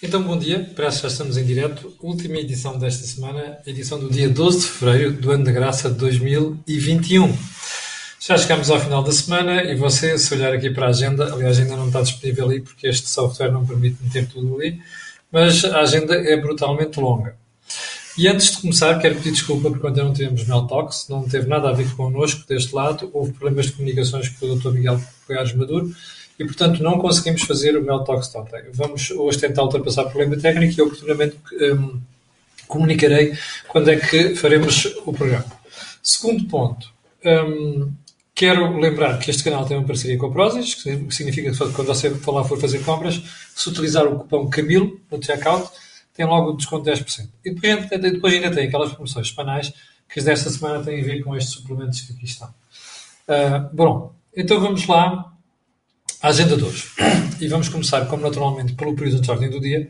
Então, bom dia, que já estamos em direto. Última edição desta semana, edição do dia 12 de fevereiro do ano da graça de 2021. Já chegamos ao final da semana e você, se olhar aqui para a agenda, aliás, ainda não está disponível ali porque este software não permite meter tudo ali, mas a agenda é brutalmente longa. E antes de começar, quero pedir desculpa porque ontem não tivemos Mel Talks, não teve nada a ver connosco deste lado, houve problemas de comunicações com o Dr. Miguel Coiares Maduro e, portanto, não conseguimos fazer o Mel Talks ontem. Vamos hoje tentar ultrapassar o problema técnico e oportunamente um, comunicarei quando é que faremos o programa. Segundo ponto, um, quero lembrar que este canal tem uma parceria com a Prozis, que significa que quando você lá for fazer compras, se utilizar o cupom CAMILO no checkout, tem logo o desconto de 10%. E depois, depois ainda tem aquelas promoções semanais que desta semana têm a ver com estes suplementos que aqui estão. Uh, bom, então vamos lá agenda de hoje. E vamos começar, como naturalmente, pelo período de ordem do dia,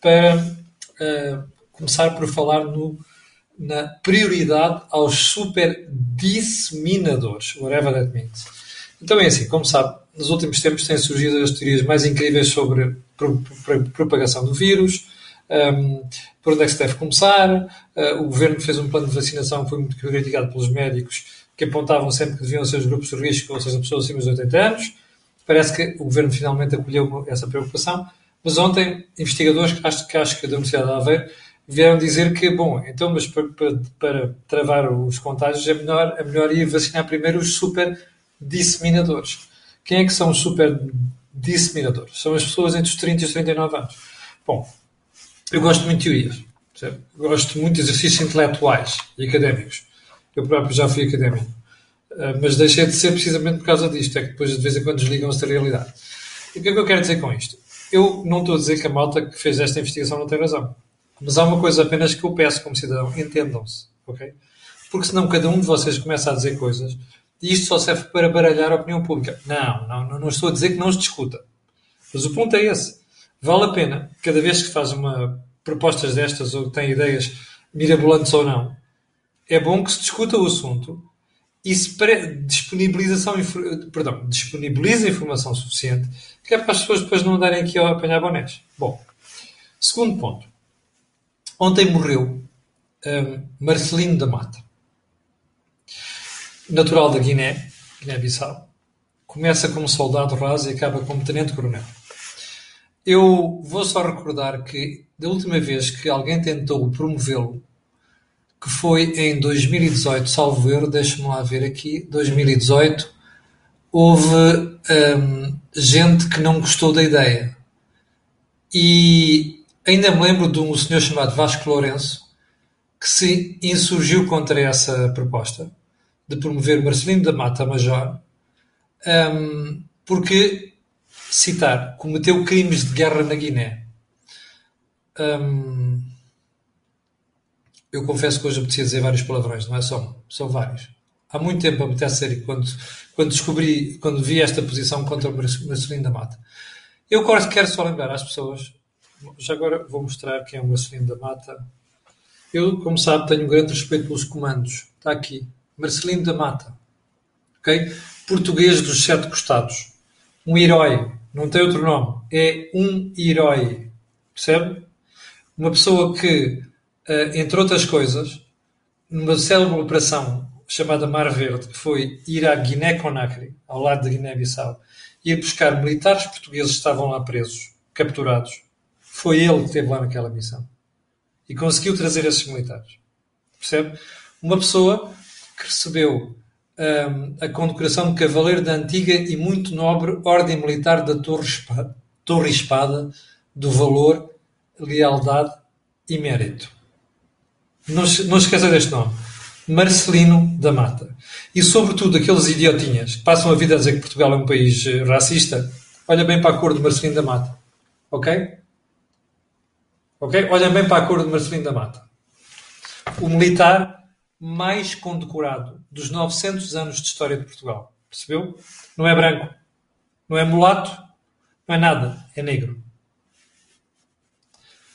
para uh, começar por falar no, na prioridade aos super disseminadores, whatever that means. Então é assim, como sabe, nos últimos tempos têm surgido as teorias mais incríveis sobre a propagação do vírus, um, ehm, por onde é que se deve começar. Uh, o governo fez um plano de vacinação que foi muito criticado pelos médicos, que apontavam sempre que deviam ser os grupos de risco, ou seja, pessoas acima dos 80 anos. Parece que o governo finalmente acolheu essa preocupação, mas ontem investigadores que acho, que acho que da Universidade de Aveiro vieram dizer que, bom, então, mas para, para, para travar os contágios é melhor, é melhor ir vacinar primeiro os super disseminadores. Quem é que são os super disseminadores? São as pessoas entre os 30 e os 39 anos. Bom, eu gosto muito de teorias. Certo? Gosto muito de exercícios intelectuais e académicos. Eu próprio já fui académico. Ah, mas deixei de ser precisamente por causa disto, é que depois de vez em quando desligam-se da realidade. E o que é que eu quero dizer com isto? Eu não estou a dizer que a malta que fez esta investigação não tem razão. Mas há uma coisa apenas que eu peço como cidadão, entendam-se, ok? Porque senão cada um de vocês começa a dizer coisas e isto só serve para baralhar a opinião pública. Não, não, não estou a dizer que não se discuta. Mas o ponto é esse. Vale a pena, cada vez que faz uma propostas destas ou tem ideias mirabolantes ou não, é bom que se discuta o assunto se disponibilização, perdão, disponibiliza informação suficiente que é para as pessoas depois não andarem aqui a apanhar bonés. Bom, segundo ponto. Ontem morreu um, Marcelino da Mata, natural da Guiné, Guiné-Bissau. Começa como soldado raso e acaba como tenente-coronel. Eu vou só recordar que da última vez que alguém tentou promovê-lo que foi em 2018, salvo erro, deixa-me lá ver aqui, 2018, houve hum, gente que não gostou da ideia. E ainda me lembro de um senhor chamado Vasco Lourenço que se insurgiu contra essa proposta de promover Marcelino da Mata Major, um, porque, citar, cometeu crimes de guerra na Guiné. Um, eu confesso que hoje apetecia dizer vários palavrões, não é só um, são vários. Há muito tempo apetece ser quando, quando descobri, quando vi esta posição contra o Marcelino da Mata. Eu quero só lembrar às pessoas, já agora vou mostrar quem é o Marcelino da Mata. Eu, como sabe, tenho um grande respeito pelos comandos. Está aqui. Marcelino da Mata. Ok? Português dos sete costados. Um herói. Não tem outro nome. É um herói. Percebe? Uma pessoa que entre outras coisas, numa célebre operação chamada Mar Verde, que foi ir à Guiné-Conakry, ao lado da Guiné-Bissau, ir buscar militares portugueses que estavam lá presos, capturados. Foi ele que esteve lá naquela missão. E conseguiu trazer esses militares. Percebe? Uma pessoa que recebeu um, a condecoração de Cavaleiro da antiga e muito nobre Ordem Militar da Torre Espada, Torre Espada do Valor, Lealdade e Mérito. Não, esqueça deste nome. Marcelino da Mata. E, sobretudo, aqueles idiotinhas que passam a vida a dizer que Portugal é um país eh, racista, olha bem para a cor de Marcelino da Mata. Ok? Ok? Olha bem para a cor de Marcelino da Mata. O militar mais condecorado dos 900 anos de história de Portugal. Percebeu? Não é branco. Não é mulato. Não é nada. É negro.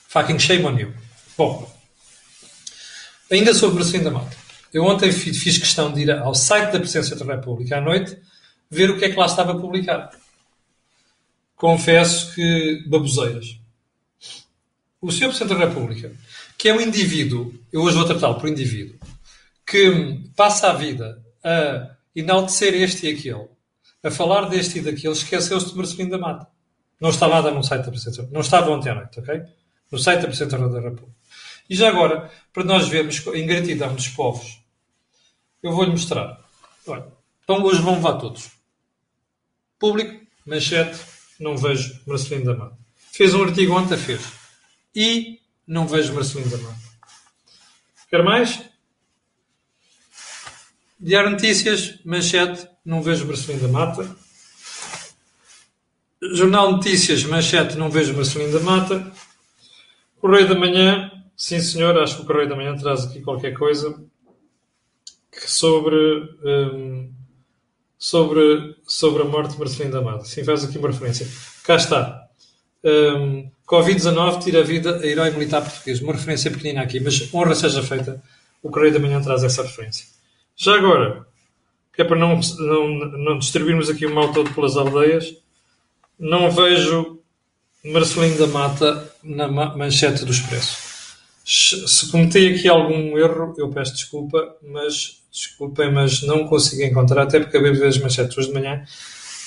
Fucking shame on you. Bom, Ainda sobre o Marcelino da Mata. Eu ontem fiz questão de ir ao site da Presidência da República à noite ver o que é que lá estava publicado. Confesso que baboseiras. o Sr. Presidente da República, que é um indivíduo, eu hoje vou tratá-lo por indivíduo, que passa a vida a enaltecer este e aquele, a falar deste e daquele, esqueceu-se de Marcelino da Mata. Não está nada no site da Presidência. Não estava ontem à noite, ok? No site da Presidência da República. E já agora, para nós vermos a ingratidão dos povos, eu vou-lhe mostrar. Olha, então hoje vão levar todos. Público, manchete, não vejo Marcelino da Mata. Fez um artigo ontem, fez. E não vejo Marcelino da Mata. Quer mais? Diário Notícias, manchete, não vejo Marcelino da Mata. Jornal Notícias, manchete, não vejo Marcelino da Mata. Correio da Manhã, sim senhor, acho que o Correio da Manhã traz aqui qualquer coisa sobre, um, sobre, sobre a morte de Marcelino da Mata. Sim, faz aqui uma referência. Cá está. Um, Covid-19 tira a vida a herói militar português. Uma referência pequenina aqui, mas honra seja feita. O Correio da Manhã traz essa referência. Já agora, que é para não, não, não distribuirmos aqui o mal todo pelas aldeias, não vejo Marcelino da Mata na manchete do Expresso. Se cometi aqui algum erro, eu peço desculpa, mas desculpem, mas não consigo encontrar, até porque acabei de ver as manchetes hoje de manhã,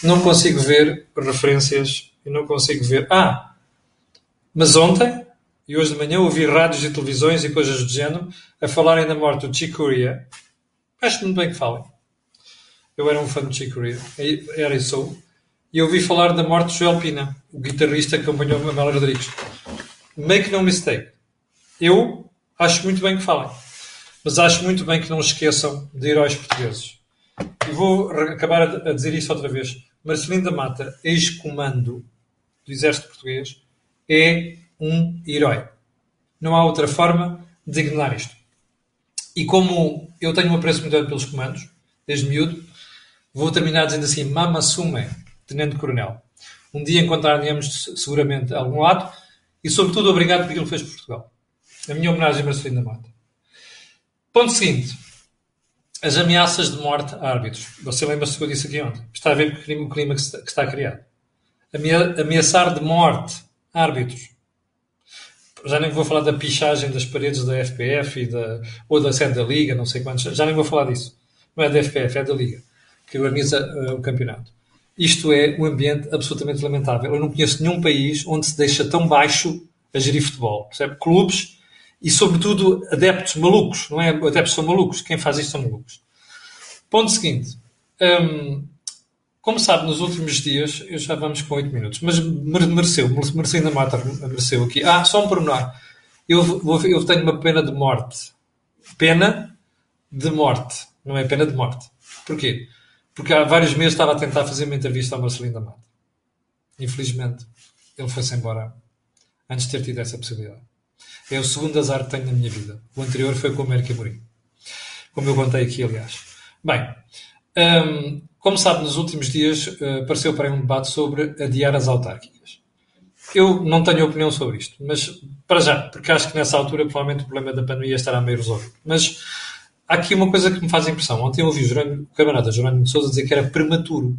não consigo ver referências e não consigo ver. Ah! Mas ontem e hoje de manhã ouvi rádios e televisões e coisas do género a falarem da morte do Chick Corea. Acho muito bem que falem. Eu era um fã do Chick Corea, era e sou. E ouvi falar da morte de Joel Pina, o guitarrista que acompanhou Manuel Rodrigues. Make no mistake. Eu acho muito bem que falem. Mas acho muito bem que não esqueçam de heróis portugueses. E vou acabar a dizer isso outra vez. Marcelino da Mata, ex-comando do Exército Português, é um herói. Não há outra forma de ignorar isto. E como eu tenho um apreço muito grande pelos comandos, desde miúdo, vou terminar dizendo assim: Mama Sume, Tenente Coronel. Um dia encontrar-nos seguramente algum lado e, sobretudo, obrigado por aquilo que fez por Portugal. A minha homenagem a Marcelino da Mata. Ponto seguinte. As ameaças de morte a árbitros. Você lembra-se que eu disse aqui ontem? Está a ver com o clima que está criado. Ameaçar de morte árbitros. Já nem vou falar da pichagem das paredes da FPF e da, ou da sede da Liga, não sei quantos. Já nem vou falar disso. Não é da FPF, é da Liga, que organiza uh, o campeonato. Isto é um ambiente absolutamente lamentável. Eu não conheço nenhum país onde se deixa tão baixo a gerir futebol. Percebe? Clubes e, sobretudo, adeptos malucos. Não é? Adeptos são malucos. Quem faz isto são malucos. Ponto seguinte. Hum, como sabe, nos últimos dias, eu já vamos com 8 minutos, mas mereceu, mereceu ainda mata, mereceu aqui. Ah, só um pormenor. Eu, eu tenho uma pena de morte. Pena de morte. Não é pena de morte. Porquê? Porque há vários meses estava a tentar fazer uma entrevista ao Marcelino da Mata. Infelizmente, ele foi-se embora antes de ter tido essa possibilidade. É o segundo azar que tenho na minha vida. O anterior foi com o América Mourinho. Como eu contei aqui, aliás. Bem, hum, como sabe, nos últimos dias uh, apareceu para aí um debate sobre adiar as autárquicas. Eu não tenho opinião sobre isto, mas para já, porque acho que nessa altura provavelmente o problema da pandemia estará meio resolvido. Mas há aqui uma coisa que me faz impressão. Ontem eu ouvi o, Jerónimo, o camarada Jerónimo de Souza dizer que era prematuro.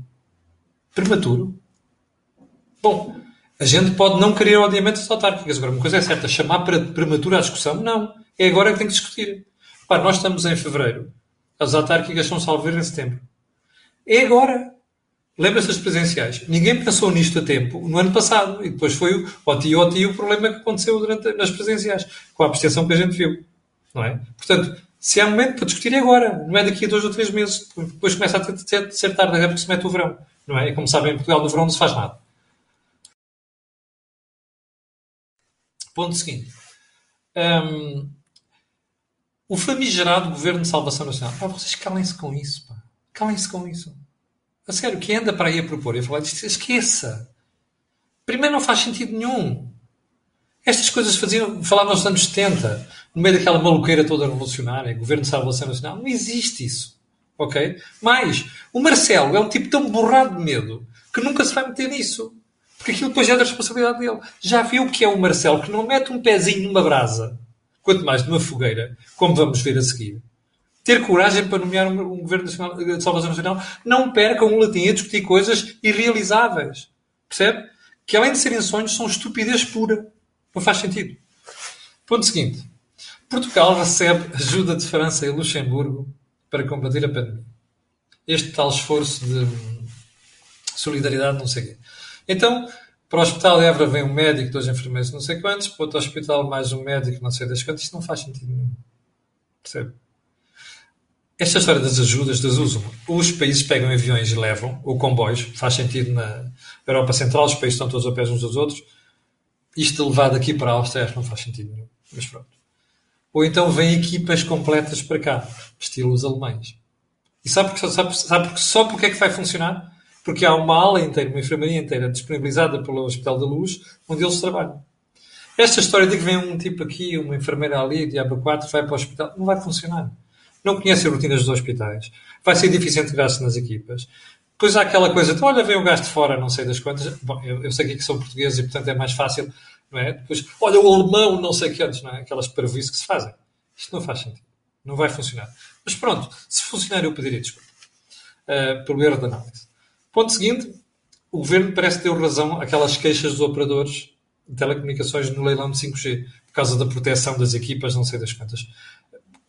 Prematuro? Bom, a gente pode não querer o adiamento das autárquicas. Agora, uma coisa é certa, chamar para prematura a discussão, não. É agora que tem que discutir. Pá, nós estamos em fevereiro. As autárquicas são salver em setembro. É agora. Lembra-se das presenciais? Ninguém pensou nisto a tempo no ano passado. E depois foi o tio ou tio o problema que aconteceu durante, nas presenciais, com a abstenção que a gente viu. Não é? Portanto, se há momento para discutir é agora, não é daqui a dois ou três meses. Depois começa a ser, ser tarde, porque se mete o verão. Não é? E como sabem, em Portugal no verão não se faz nada. Ponto seguinte. Um, o famigerado Governo de Salvação Nacional. Ah, vocês calem-se com isso, pá. Calem-se com isso. A sério, quem anda para aí a propor e a falar esqueça. Primeiro, não faz sentido nenhum. Estas coisas faziam, falavam nos anos 70, no meio daquela maluqueira toda revolucionária, Governo de Salvação Nacional. Não existe isso. Ok? Mas, o Marcelo é um tipo tão borrado de medo que nunca se vai meter nisso. Porque aquilo depois é da responsabilidade dele. Já viu que é o Marcelo que não mete um pezinho numa brasa, quanto mais numa fogueira, como vamos ver a seguir. Ter coragem para nomear um, governo de salvação nacional. Não perca um latim a discutir coisas irrealizáveis. Percebe? Que além de serem sonhos, são estupidez pura. Não faz sentido. Ponto seguinte. Portugal recebe ajuda de França e Luxemburgo para combater a pandemia. Este tal esforço de solidariedade, não sei o quê. Então, para o Hospital de Évora vem um médico, dois enfermeiros, não sei quantos, para outro hospital mais um médico, não sei das quantas. Isto não faz sentido nenhum. Percebe? Esta história das ajudas, das usam. Os países pegam aviões e levam, ou comboios, faz sentido na Europa Central, os países estão todos a pés uns dos outros. Isto levado aqui para a Áustria não faz sentido nenhum. Mas pronto. Ou então vêm equipas completas para cá, estilo os alemães. E sabe, porque, sabe, sabe porque, só porque é que vai funcionar? Porque há uma ala inteira, uma enfermaria inteira disponibilizada pelo Hospital da Luz, onde eles trabalham. Esta história de que vem um tipo aqui, uma enfermeira ali, diabo 4, vai para o hospital, não vai funcionar não conhece as rotinas dos hospitais, vai ser difícil integrar-se nas equipas. Depois há aquela coisa de, olha, vem um gajo de fora, não sei das quantas. Bom, eu, eu sei que são portugueses e, portanto, é mais fácil, não é? Depois, olha, o alemão, não sei quantos, não é? Aquelas parvoíces que se fazem. Isto não faz sentido. Não vai funcionar. Mas pronto, se funcionar, eu pediria desculpa. Uh, pelo erro de análise. Ponto seguinte, o governo parece ter razão aquelas queixas dos operadores de telecomunicações no leilão de 5G, por causa da proteção das equipas, não sei das quantas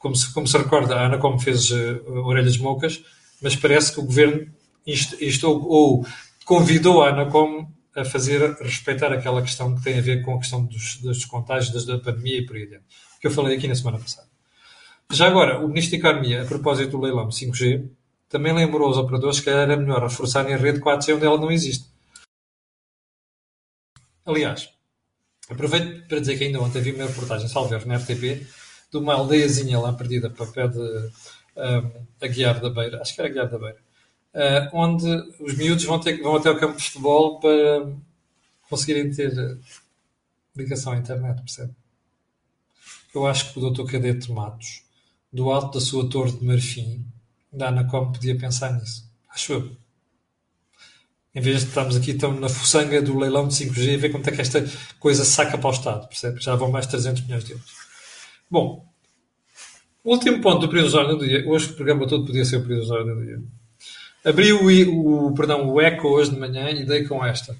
como se, como se recorda, a Anacom fez uh, orelhas moucas, mas parece que o governo instou ou convidou a Anacom a fazer respeitar aquela questão que tem a ver com a questão dos, dos contágios da pandemia e por aí adiante, que eu falei aqui na semana passada. Já agora, o Ministro da Economia, a propósito do leilão 5G, também lembrou aos operadores que era melhor reforçarem a rede 4G onde ela não existe. Aliás, aproveito para dizer que ainda ontem vi uma reportagem, salve na RTP, de uma aldeiazinha lá perdida para o pé de um, Aguiar da Beira, acho que era Aguiar da Beira, uh, onde os miúdos vão, ter, vão até ao campo de futebol para conseguirem ter ligação à internet, percebe? Eu acho que o Dr. Cadete Matos, do alto da sua torre de marfim, da Anacom, podia pensar nisso. Acho eu. Em vez de estarmos aqui tão na fuçanga do leilão de 5G e ver quanto é que esta coisa saca para o Estado, percebe? Já vão mais 300 milhões de euros. Bom, último ponto do período de ordem do dia. Hoje o programa todo podia ser o período de ordem do dia. Abri o, o, perdão, o ECO hoje de manhã e dei com esta.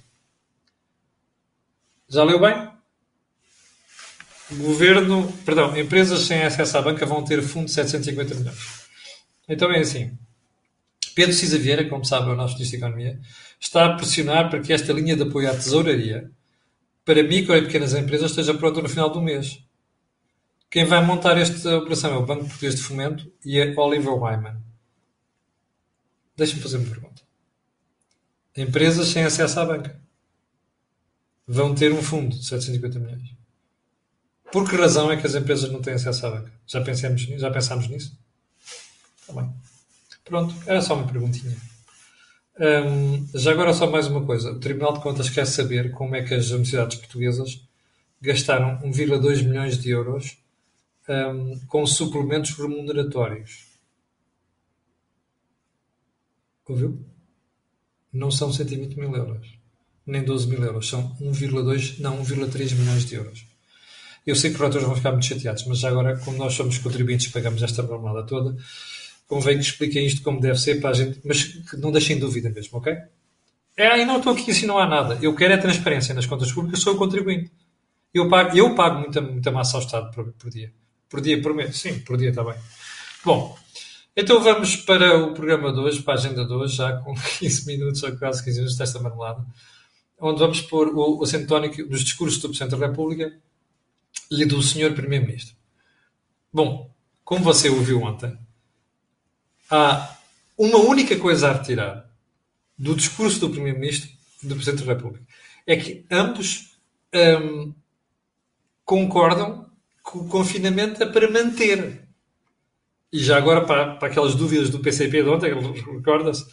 Já leu bem? Governo, perdão, empresas sem acesso à banca vão ter fundo de 750 milhões. Então é assim. Pedro Cisa Vieira, como sabe, é o nosso Ministro da Economia, está a pressionar para que esta linha de apoio à tesouraria para micro e pequenas empresas esteja pronta no final do mês. Quem vai montar esta operação é o Banco Português de Fomento e a Oliver Wyman. Deixa-me fazer uma pergunta. Empresas sem acesso à banca vão ter um fundo de 750 milhões. Por que razão é que as empresas não têm acesso à banca? Já, pensamos, já pensámos nisso? Está bem. Pronto, era só uma perguntinha. Hum, já agora só mais uma coisa. O Tribunal de Contas quer saber como é que as universidades portuguesas gastaram 1,2 milhões de euros um, com suplementos remuneratórios. Ouviu? Não são 120 mil euros, nem 12 mil euros, são 1,2, não, 1,3 milhões de euros. Eu sei que os relatores vão ficar muito chateados, mas já agora, como nós somos contribuintes e pagamos esta jornada toda, convém que expliquem isto como deve ser para a gente, mas que não deixem dúvida mesmo, ok? É, e não estou aqui assim, não há nada. Eu quero é transparência nas contas públicas, sou o contribuinte. Eu pago, eu pago muita, muita massa ao Estado por, por dia. Por dia, por mês? Sim, por dia está bem. Bom, então vamos para o programa de hoje, para a agenda de hoje, já com 15 minutos ou quase 15 minutos desta marmelada, onde vamos pôr o, o acento tónico dos discursos do Presidente da República e do Sr. Primeiro-Ministro. Bom, como você ouviu ontem, há uma única coisa a retirar do discurso do Primeiro-Ministro e do Presidente da República. É que ambos hum, concordam que o confinamento é para manter. E já agora, para, para aquelas dúvidas do PCP de ontem, recorda-se,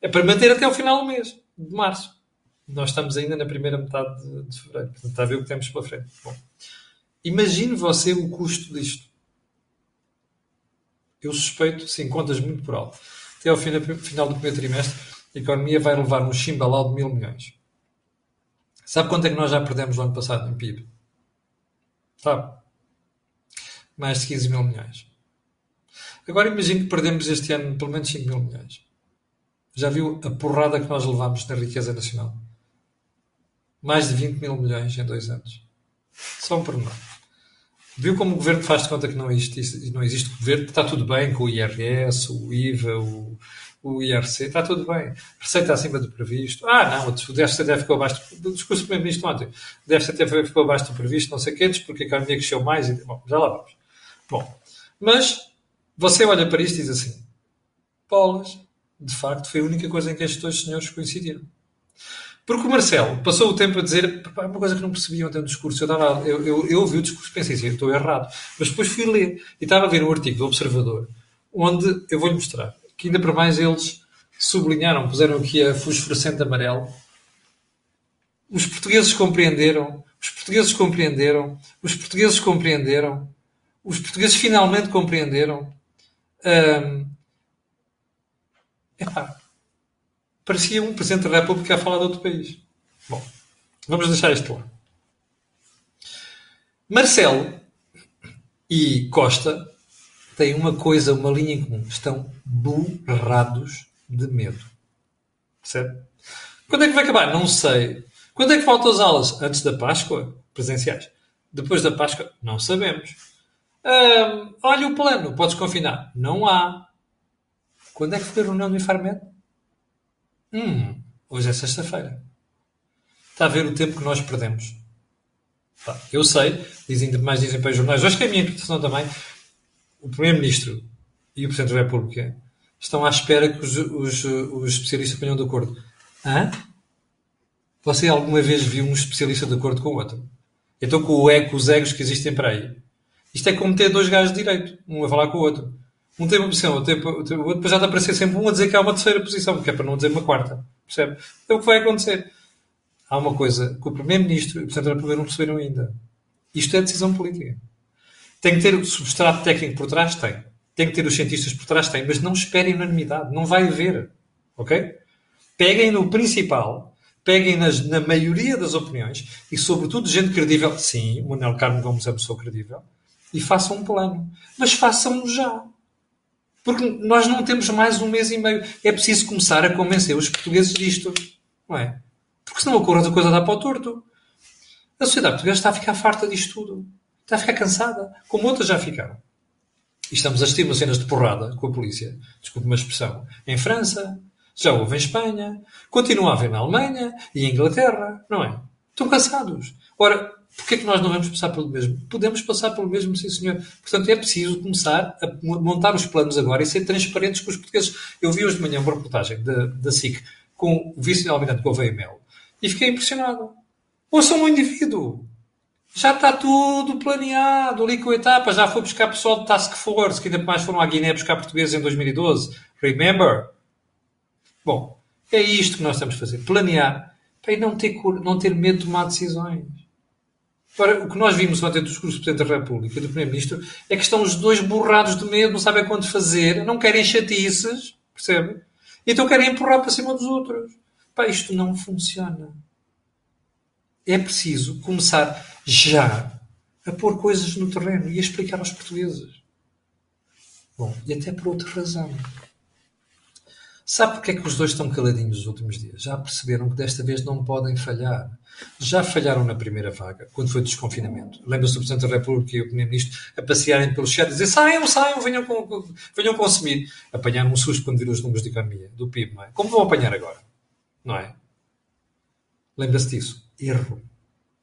é para manter até o final do mês, de março. Nós estamos ainda na primeira metade de, de fevereiro. Portanto, está a ver o que temos pela frente. Bom, imagine você o custo disto. Eu suspeito, sim, contas muito por alto. Até ao final do primeiro trimestre, a economia vai levar um chimbalau de mil milhões. Sabe quanto é que nós já perdemos no ano passado em PIB? Sabe? mais de 15 mil milhões. Agora imagine que perdemos este ano pelo menos 5 mil milhões. Já viu a porrada que nós levamos na riqueza nacional? Mais de 20 mil milhões em dois anos. Só um pormenor. Viu como o governo faz de conta que não existe, não existe governo, está tudo bem com o IRS, o IVA, o, o IRC, está tudo bem. Receita acima do previsto. Ah, não, o déficit até ficou abaixo do discurso do Primeiro-Ministro ontem. O déficit até ficou abaixo do previsto, não sei o quê, porque a economia cresceu mais. E, bom, já lá vamos. Bom, mas você olha para isto e diz assim: bolas, de facto, foi a única coisa em que estes dois senhores coincidiram. Porque o Marcelo passou o tempo a dizer uma coisa que não percebiam até no discurso. Eu, eu, eu, eu ouvi o discurso e pensei assim, estou errado. Mas depois fui ler e estava a ver um artigo do Observador onde eu vou-lhe mostrar que ainda para mais eles sublinharam, puseram aqui a fosforescente amarelo. Os portugueses compreenderam, os portugueses compreenderam, os portugueses compreenderam, os portugueses finalmente compreenderam. Hum, epá, parecia um Presidente da República a falar de outro país. Bom, vamos deixar isto lá. Marcelo e Costa têm uma coisa, uma linha em comum. Estão borrados de medo. Percebe? Quando é que vai acabar? Não sei. Quando é que faltam as aulas? Antes da Páscoa? Presenciais. Depois da Páscoa? Não sabemos. Olha o plano. Podes confinar? Não há. Quando é que foi a reunião do Infarmed? Hum, hoje é sexta-feira. Está a ver o tempo que nós perdemos. Eu sei, dizem, mais dizem para os jornais, acho que é a minha interpretação também, o Primeiro-Ministro e o Presidente da República estão à espera que os, os, os especialistas ponham de acordo. Hã? Você alguma vez viu um especialista de acordo com o outro? Então com o eco, os egos que existem para aí. Isto é como ter dois gajos de direito, um a falar com o outro. Um tem uma posição, o outro depois já a aparecer sempre um a dizer que há uma terceira posição, que é para não dizer uma quarta. Percebe? É o que vai acontecer. Há uma coisa que o Primeiro-Ministro e o Presidente da República não perceberam ainda. Isto é decisão política. Tem que ter o substrato técnico por trás? Tem. Tem que ter os cientistas por trás? Tem. Mas não esperem unanimidade. Não vai haver. Ok? Peguem no principal, peguem nas, na maioria das opiniões e, sobretudo, gente credível. Sim, o Manuel Carmo Gomes é uma pessoa credível. E façam um plano. Mas façam-no já. Porque nós não temos mais um mês e meio. É preciso começar a convencer os portugueses disto. Não é? Porque senão a coisa, a coisa dá para o torto. A sociedade portuguesa está a ficar farta disto tudo. Está a ficar cansada. Como outras já ficaram. E estamos a assistir a cenas de porrada com a polícia. Desculpe uma expressão. Em França. Já houve em Espanha. Continua a haver na Alemanha e em Inglaterra. Não é? Estão cansados. Ora, Porquê é que nós não vamos passar pelo mesmo? Podemos passar pelo mesmo, sim senhor. Portanto, é preciso começar a montar os planos agora e ser transparentes com os portugueses. Eu vi hoje de manhã uma reportagem da, da SIC com o vice-almirante Gouveia Mel e fiquei impressionado. Ouçam um indivíduo. Já está tudo planeado ali com a etapa. Já foi buscar pessoal de Task Force, que ainda mais foram à Guiné buscar portugueses em 2012. Remember? Bom, é isto que nós temos de fazer. Planear para não ter, não ter medo de tomar decisões. Ora, o que nós vimos ontem do discurso do Presidente da República e do Primeiro-Ministro é que estão os dois borrados de medo, não sabem quando fazer, não querem chatices, percebe? Então querem empurrar para cima dos outros. Pá, isto não funciona. É preciso começar já a pôr coisas no terreno e a explicar aos portugueses. Bom, e até por outra razão. Sabe porque é que os dois estão caladinhos nos últimos dias? Já perceberam que desta vez não podem falhar. Já falharam na primeira vaga, quando foi o desconfinamento. Lembra-se do Presidente da República e o Primeiro-Ministro a passearem pelo chat e dizer saiam, saiam, venham, venham consumir. Apanharam um susto quando viram os números de economia, do PIB, não é? Como vão apanhar agora? Não é? Lembra-se disso? Erro.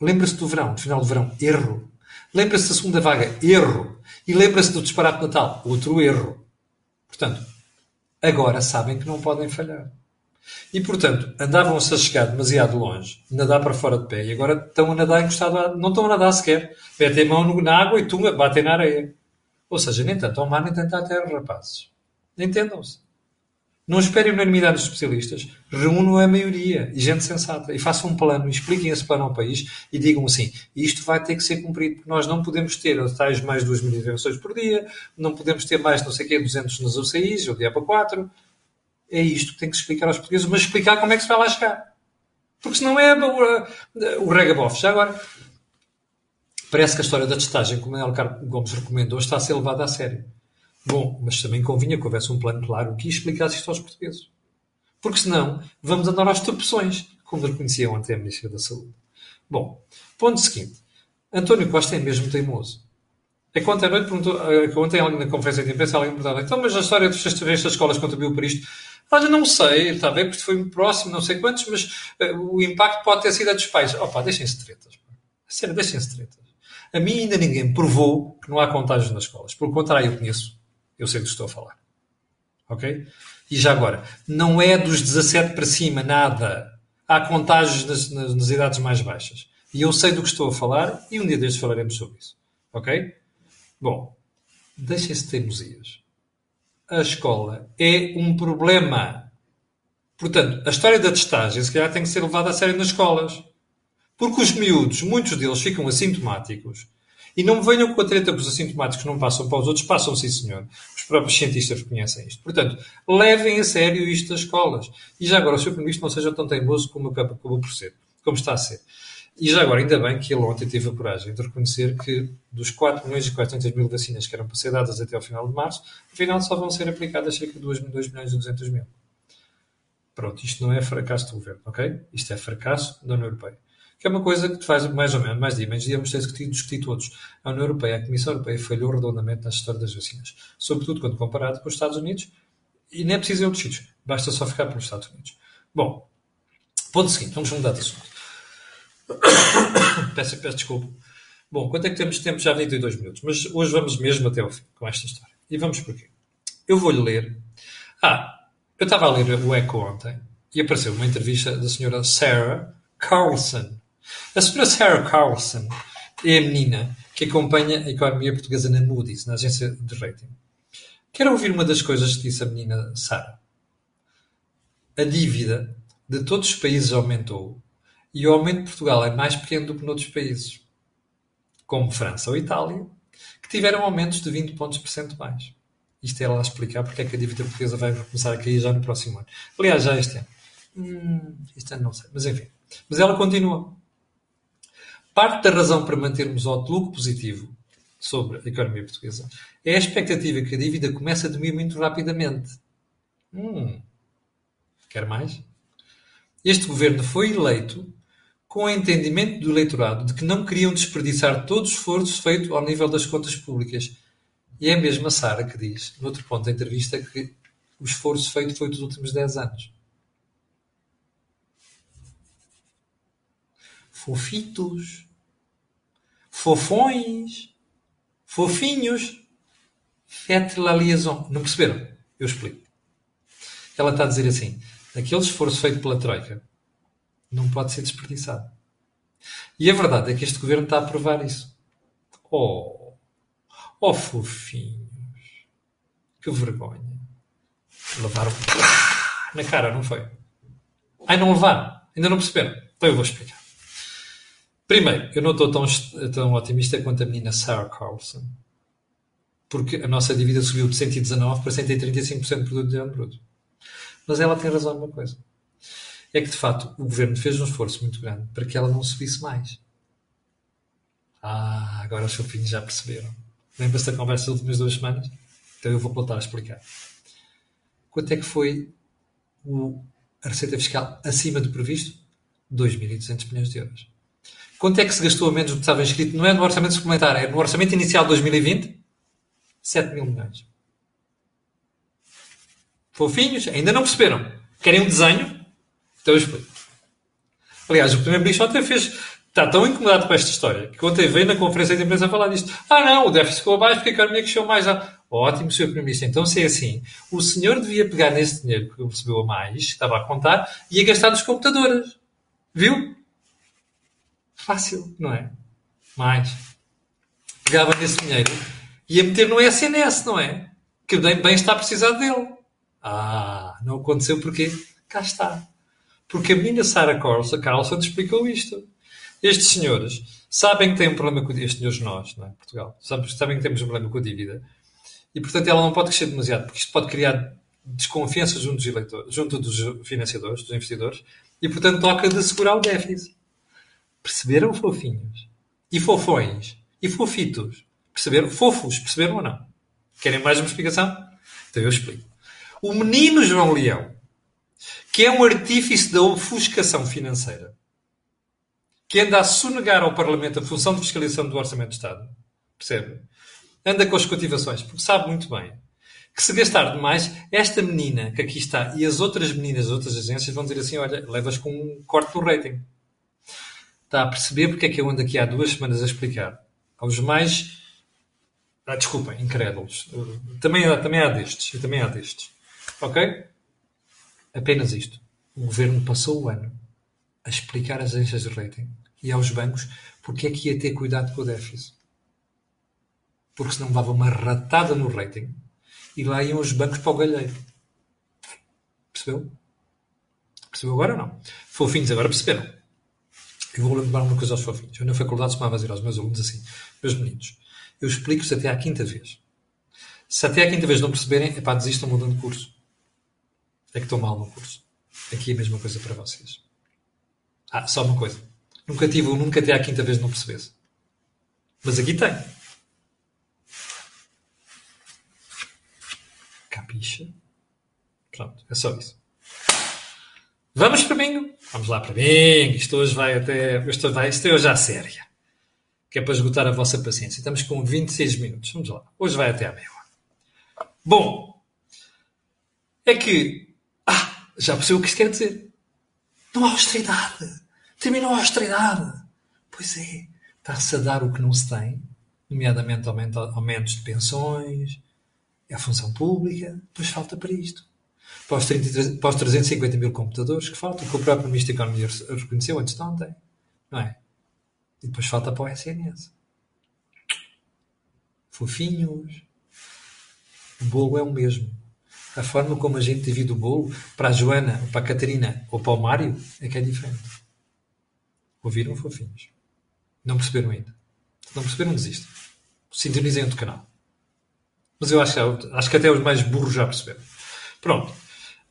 Lembra-se do verão, do final do verão? Erro. Lembra-se da segunda vaga? Erro. E lembra-se do disparate de Natal? Outro erro. Portanto, agora sabem que não podem falhar. E, portanto, andavam-se a chegar demasiado longe, nadar para fora de pé, e agora estão a nadar encostado a... Não estão a nadar sequer. Metem mão na água e tunga, batem na areia. Ou seja, nem tanto ao mar, nem tanto à terra, rapazes. Entendam-se. Não esperem unanimidade dos especialistas. Reúnam a maioria e gente sensata. E façam um plano, expliquem esse plano ao país e digam assim: isto vai ter que ser cumprido, porque nós não podemos ter tais mais 2 mil intervenções por dia, não podemos ter mais não sei o quê, 200 nas UCIs, ou dia para 4. É isto que tem que se explicar aos portugueses, mas explicar como é que se vai lá chegar. Porque senão é o, o regabof. Já agora, parece que a história da testagem, como o Carlos Gomes recomendou, está a ser levada a sério. Bom, mas também convinha que houvesse um plano claro que explicasse isto aos portugueses. Porque senão vamos andar às tropeções, como reconhecia ontem a Ministra da Saúde. Bom, ponto seguinte. António Costa é mesmo teimoso. É que ontem à noite perguntou, que ontem na conferência de imprensa alguém perguntava, então, mas a história destas escolas contribuiu para isto? Olha, não sei, está ver, porque foi próximo, não sei quantos, mas uh, o impacto pode ter sido a dos pais. Opa, deixem-se tretas. Sério, deixem-se tretas. A mim ainda ninguém provou que não há contágios nas escolas. Pelo contrário, eu conheço. Eu sei do que estou a falar. Ok? E já agora, não é dos 17 para cima, nada. Há contágios nas, nas, nas idades mais baixas. E eu sei do que estou a falar e um dia destes falaremos sobre isso. Ok? Bom, deixem-se de teimosias. A escola é um problema. Portanto, a história da testagem, se calhar, tem que ser levada a sério nas escolas. Porque os miúdos, muitos deles ficam assintomáticos. E não me venham com a treta que os assintomáticos não passam para os outros, passam sim, senhor. Os próprios cientistas reconhecem isto. Portanto, levem a sério isto das escolas. E já agora, o Sr. Primeiro-Ministro não seja tão teimoso como acabou por ser, como está a ser. E já agora, ainda bem que ele ontem teve a coragem de reconhecer que dos 4 milhões e 400 mil vacinas que eram para ser dadas até ao final de março, afinal só vão ser aplicadas cerca de 2, 2 milhões e 200 mil. Pronto, isto não é fracasso do governo, ok? Isto é fracasso da União Europeia. Que é uma coisa que faz mais ou menos, mais dia, menos dia, ter discutido, discutir todos. A União Europeia, a Comissão Europeia falhou redondamente na história das vacinas. Sobretudo quando comparado com os Estados Unidos, e nem é preciso ir outros sítios. Basta só ficar pelos Estados Unidos. Bom, ponto seguinte, vamos mudar de assunto. peço, peço desculpa. Bom, quanto é que temos de tempo? Já 22 minutos. Mas hoje vamos mesmo até ao fim com esta história. E vamos porquê? Eu vou-lhe ler. Ah, eu estava a ler o Echo ontem e apareceu uma entrevista da senhora Sarah Carlson. A senhora Sarah Carlson é a menina que acompanha a economia portuguesa na Moody's, na agência de rating. Quero ouvir uma das coisas que disse a menina Sarah. A dívida de todos os países aumentou e o aumento de Portugal é mais pequeno do que noutros países, como França ou Itália, que tiveram aumentos de 20 pontos percentuais. Isto é ela explicar porque é que a dívida portuguesa vai começar a cair já no próximo ano. Aliás, já este ano. Hum, este ano não sei, mas enfim. Mas ela continua. Parte da razão para mantermos o outlook positivo sobre a economia portuguesa é a expectativa que a dívida comece a diminuir muito rapidamente. Hum, quer mais? Este governo foi eleito com o entendimento do eleitorado de que não queriam desperdiçar todo o esforço feito ao nível das contas públicas. E é a Sara que diz, no outro ponto da entrevista, que o esforço feito foi dos últimos 10 anos. Fofitos, fofões, fofinhos, liaison. Não perceberam? Eu explico. Ela está a dizer assim: aquele esforço feito pela Troika não pode ser desperdiçado. E a verdade é que este governo está a provar isso. Oh, oh fofinhos, que vergonha. Levaram na cara, não foi? Ai, não levaram? Ainda não perceberam? Então eu vou explicar. Primeiro, eu não estou tão, tão otimista quanto a menina Sarah Carlson. Porque a nossa dívida subiu de 119 para 135% do produto de ano bruto. Mas ela tem razão numa coisa é que de facto o governo fez um esforço muito grande para que ela não subisse mais. Ah, agora os fofinhos já perceberam. Lembra-se da conversa das últimas duas semanas? Então eu vou voltar a explicar. Quanto é que foi o, a receita fiscal acima do previsto? 2.200 milhões de euros. Quanto é que se gastou a menos do que estava inscrito? Não é no orçamento suplementar, é no orçamento inicial de 2020? 7 mil milhões. Fofinhos, ainda não perceberam. Querem um desenho? Então eu explico. Aliás, o primeiro-ministro ontem fez. Está tão incomodado com esta história que ontem veio na conferência de imprensa falar disto. Ah, não, o déficit ficou abaixo porque a economia cresceu mais. Ah, ótimo, Sr. Primeiro-Ministro. Então, se é assim, o senhor devia pegar nesse dinheiro que recebeu a mais, que estava a contar, e ia gastar nos computadores. Viu? Fácil, não é? Mais. Pegava nesse dinheiro e ia meter no SNS, não é? Que bem, bem está a precisar dele. Ah, não aconteceu porque cá está. Porque a menina Sarah Carlson, Carlson explicou isto. Estes senhores sabem que têm um problema com estes senhores nós, não é? Portugal, sabem que temos um problema com a dívida. E, portanto, ela não pode crescer demasiado, porque isto pode criar desconfiança junto dos, eleitores, junto dos financiadores, dos investidores, e, portanto, toca de assegurar o déficit. Perceberam, fofinhos? E fofões? E fofitos? Perceberam? Fofos, perceberam ou não? Querem mais uma explicação? Então eu explico. O menino João Leão que é um artífice da ofuscação financeira, que anda a sonegar ao Parlamento a função de fiscalização do Orçamento de Estado, percebe? anda com as cultivações, porque sabe muito bem que se gastar demais, esta menina que aqui está e as outras meninas das outras agências vão dizer assim: olha, levas com um corte no rating. Está a perceber porque é que eu ando aqui há duas semanas a explicar aos mais. Ah, desculpem, incrédulos. Também, também há destes. Também há destes. Ok? Apenas isto. O governo passou o ano a explicar às agências de rating e aos bancos porque é que ia ter cuidado com o déficit. Porque senão levava uma ratada no rating e lá iam os bancos para o galheiro. Percebeu? Percebeu agora ou não? Fofinhos, agora perceberam. Eu vou lembrar uma coisa aos fofinhos. Eu na faculdade costumava dizer aos meus alunos assim, meus meninos, eu explico-vos até à quinta vez. Se até à quinta vez não perceberem, é pá, desistam mudando de curso. É que estou mal no curso. Aqui é a mesma coisa para vocês. Ah, só uma coisa. Nunca tive nunca até à quinta vez não percebesse. Mas aqui tem. Capixa? Pronto, é só isso. Vamos para bingo? Vamos lá para bingo. Isto hoje vai até. Isto, vai, isto é hoje à séria. Que é para esgotar a vossa paciência. Estamos com 26 minutos. Vamos lá. Hoje vai até à meia hora. Bom, é que. Ah, já percebeu o que isto quer dizer. Não há austeridade. Terminou a austeridade. Pois é. Está-se a dar o que não se tem, nomeadamente aumentos de pensões, é a função pública, depois falta para isto. Para os, 33, para os 350 mil computadores que faltam, que o próprio Ministro da Economia reconheceu antes de ontem, não é? E depois falta para o SNS. Fofinhos. O bolo é o mesmo. A forma como a gente divide o bolo para a Joana, ou para a Catarina ou para o Mário é que é diferente. Ouviram, fofinhos? Não perceberam ainda? Se não perceberam, desistem. Sintonizem outro canal. Mas eu acho acho que até os mais burros já perceberam. Pronto.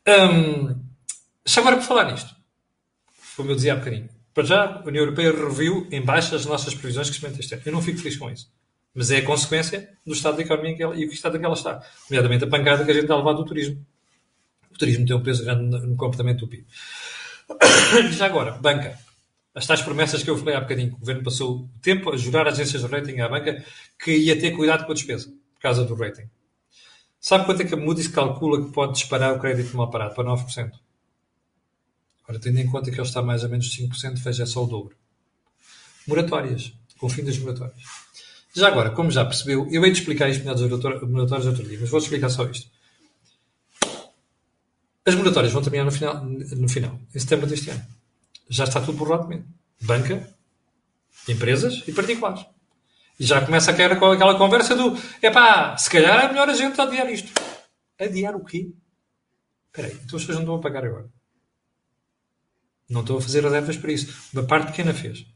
Um, já agora por falar nisto, como eu dizia há bocadinho, para já a União Europeia reviu em baixa as nossas previsões de crescimento este ano. Eu não fico feliz com isso. Mas é a consequência do estado da economia que ela, e o estado em que ela está. Nomeadamente a pancada que a gente está a levar do turismo. O turismo tem um peso grande no comportamento do PIB. Já agora, banca. As tais promessas que eu falei há bocadinho, o governo passou o tempo a jurar às agências de rating à banca que ia ter cuidado com a despesa por causa do rating. Sabe quanto é que a Moody's calcula que pode disparar o crédito mal parado? Para 9%. Ora, tendo em conta que ele está mais ou menos 5%, veja é só o dobro. Moratórias. Com o fim das moratórias. Já agora, como já percebeu, eu hei de explicar isto melhor das moratórias outro dia, mas vou explicar só isto. As moratórias vão terminar no final, no final, em setembro deste ano. Já está tudo borrado mesmo. Banca, empresas e particulares. E já começa aquela, conversa do epá, se calhar é melhor a gente adiar isto. Adiar o quê? Espera aí, então as pessoas não estão a pagar agora. Não estou a fazer reservas para isso. Uma parte pequena fez.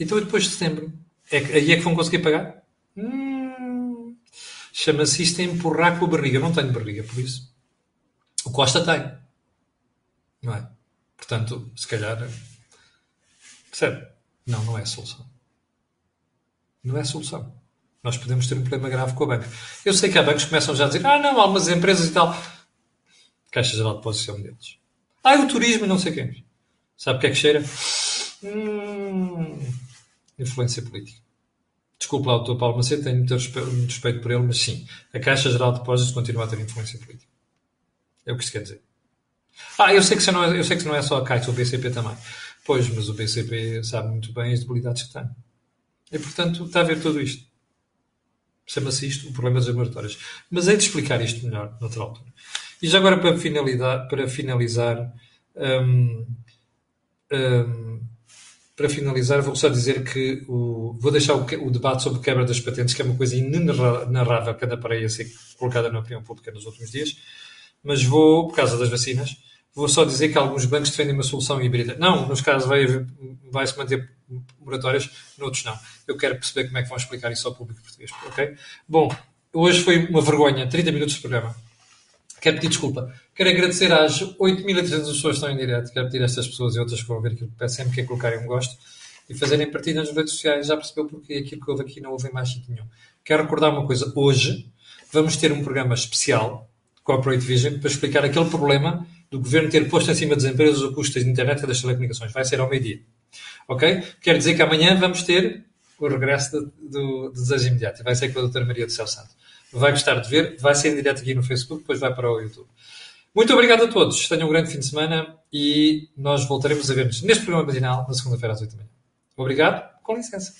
Então depois de setembro, é que, aí é que vão conseguir pagar? Hum, Chama-se isto empurrar com a barriga. Eu não tenho barriga, por isso. O Costa tem. Não é? Portanto, se calhar. Percebe? Não, não é a solução não é solução. Nós podemos ter um problema grave com a banca. Eu sei que há bancos que começam já a dizer: ah, não, algumas empresas e tal. Caixa Geral de Depósitos é um deles. Ah, o turismo e não sei quem. Sabe o que é que cheira? Hum, influência política. Desculpe lá o Dr. Paulo Macedo, tenho muito respeito, muito respeito por ele, mas sim, a Caixa Geral de Depósitos continua a ter influência política. É o que isso quer dizer. Ah, eu sei que, não é, eu sei que não é só a Caixa, o BCP também. Pois, mas o BCP sabe muito bem as debilidades que tem. E, portanto, está a ver tudo isto. Chama-se isto o problema das laboratórias. Mas hei de explicar isto melhor noutra altura. E já agora, para finalizar, para finalizar, um, um, para finalizar vou só dizer que o, vou deixar o, o, debate sobre quebra das patentes, que é uma coisa inenarrável que anda para aí a ser colocada na opinião pública nos últimos dias, mas vou, por causa das vacinas, vou só dizer que alguns bancos defendem uma solução híbrida. Não, nos casos vai, vai se manter moratórias, noutros não. Eu quero perceber como é que vão explicar isso ao público português, ok? Bom, hoje foi uma vergonha, 30 minutos de programa. Quero pedir desculpa. Quero agradecer às 8.300 pessoas que estão em direto. Quero pedir a estas pessoas e outras que vão ver aquilo que peço sempre que é colocarem um gosto e fazerem partida nas redes sociais. Já percebeu porque aquilo que houve aqui não houve mais sítio nenhum. Quero recordar uma coisa. Hoje vamos ter um programa especial, Corporate Vision, para explicar aquele problema do governo ter posto em cima das empresas o custo da internet e das telecomunicações. Vai ser ao meio-dia. Ok? Quer dizer que amanhã vamos ter o regresso do, do, Desejo Imediato. Vai ser com a doutora Maria do Céu Santo. Vai gostar de ver, vai ser em direto aqui no Facebook, depois vai para o YouTube. Muito obrigado a todos. Tenham um grande fim de semana e nós voltaremos a ver-nos neste programa matinal na segunda-feira às 8 da manhã. Obrigado. Com licença.